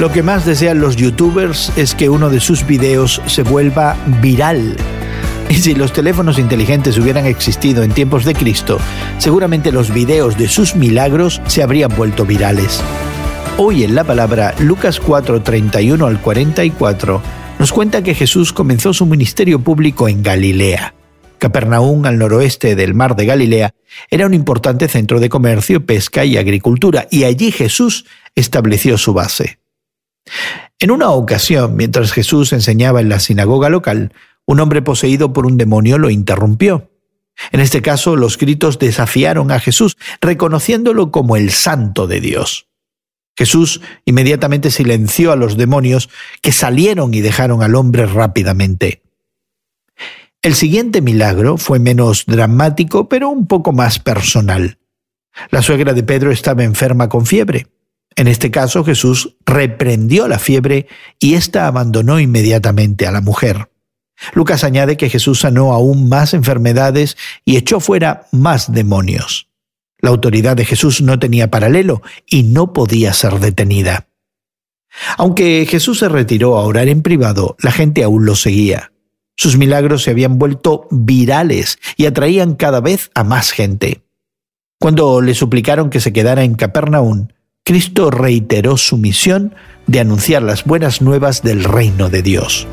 Lo que más desean los youtubers es que uno de sus videos se vuelva viral. Y si los teléfonos inteligentes hubieran existido en tiempos de Cristo, seguramente los videos de sus milagros se habrían vuelto virales. Hoy en la palabra Lucas 4, 31 al 44 nos cuenta que Jesús comenzó su ministerio público en Galilea. Capernaum, al noroeste del mar de Galilea, era un importante centro de comercio, pesca y agricultura, y allí Jesús estableció su base. En una ocasión, mientras Jesús enseñaba en la sinagoga local, un hombre poseído por un demonio lo interrumpió. En este caso, los gritos desafiaron a Jesús, reconociéndolo como el santo de Dios. Jesús inmediatamente silenció a los demonios que salieron y dejaron al hombre rápidamente. El siguiente milagro fue menos dramático, pero un poco más personal. La suegra de Pedro estaba enferma con fiebre. En este caso Jesús reprendió la fiebre y ésta abandonó inmediatamente a la mujer. Lucas añade que Jesús sanó aún más enfermedades y echó fuera más demonios. La autoridad de Jesús no tenía paralelo y no podía ser detenida. Aunque Jesús se retiró a orar en privado, la gente aún lo seguía. Sus milagros se habían vuelto virales y atraían cada vez a más gente. Cuando le suplicaron que se quedara en Capernaum, Cristo reiteró su misión de anunciar las buenas nuevas del reino de Dios.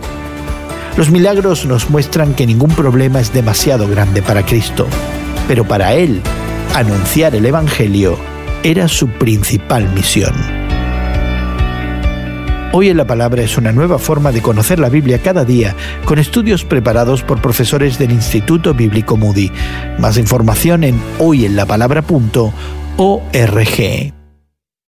Los milagros nos muestran que ningún problema es demasiado grande para Cristo, pero para Él, anunciar el Evangelio era su principal misión. Hoy en la Palabra es una nueva forma de conocer la Biblia cada día, con estudios preparados por profesores del Instituto Bíblico Moody. Más información en hoyenlapalabra.org.